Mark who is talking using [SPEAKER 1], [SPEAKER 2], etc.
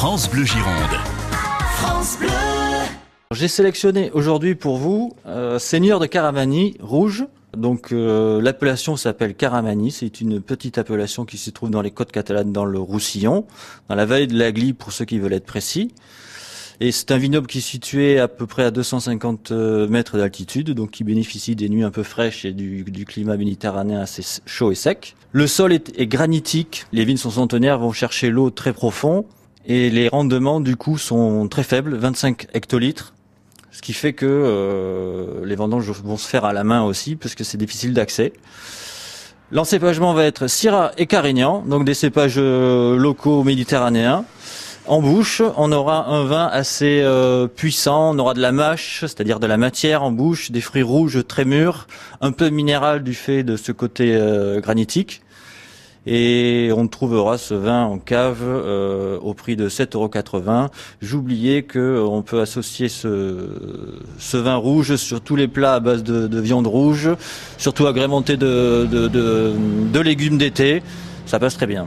[SPEAKER 1] France Bleu Gironde.
[SPEAKER 2] France Bleu.
[SPEAKER 3] J'ai sélectionné aujourd'hui pour vous euh, Seigneur de Caramani rouge. Donc euh, l'appellation s'appelle Caramani, c'est une petite appellation qui se trouve dans les côtes catalanes dans le Roussillon, dans la vallée de la Glie pour ceux qui veulent être précis. Et c'est un vignoble qui est situé à peu près à 250 euh, mètres d'altitude, donc qui bénéficie des nuits un peu fraîches et du, du climat méditerranéen assez chaud et sec. Le sol est, est granitique, les vignes sont centenaires, vont chercher l'eau très profond, et les rendements du coup sont très faibles, 25 hectolitres, ce qui fait que euh, les vendanges vont se faire à la main aussi, parce que c'est difficile d'accès. L'encépagement va être Syrah et Carignan, donc des cépages euh, locaux méditerranéens. En bouche, on aura un vin assez euh, puissant, on aura de la mâche, c'est-à-dire de la matière en bouche, des fruits rouges très mûrs, un peu minéral du fait de ce côté granitique. Et on trouvera ce vin en cave euh, au prix de 7,80€. J'oubliais que on peut associer ce, vin rouge sur tous les plats à base de, de viande rouge, surtout agrémenté de, de, de légumes d'été. Ça passe très bien.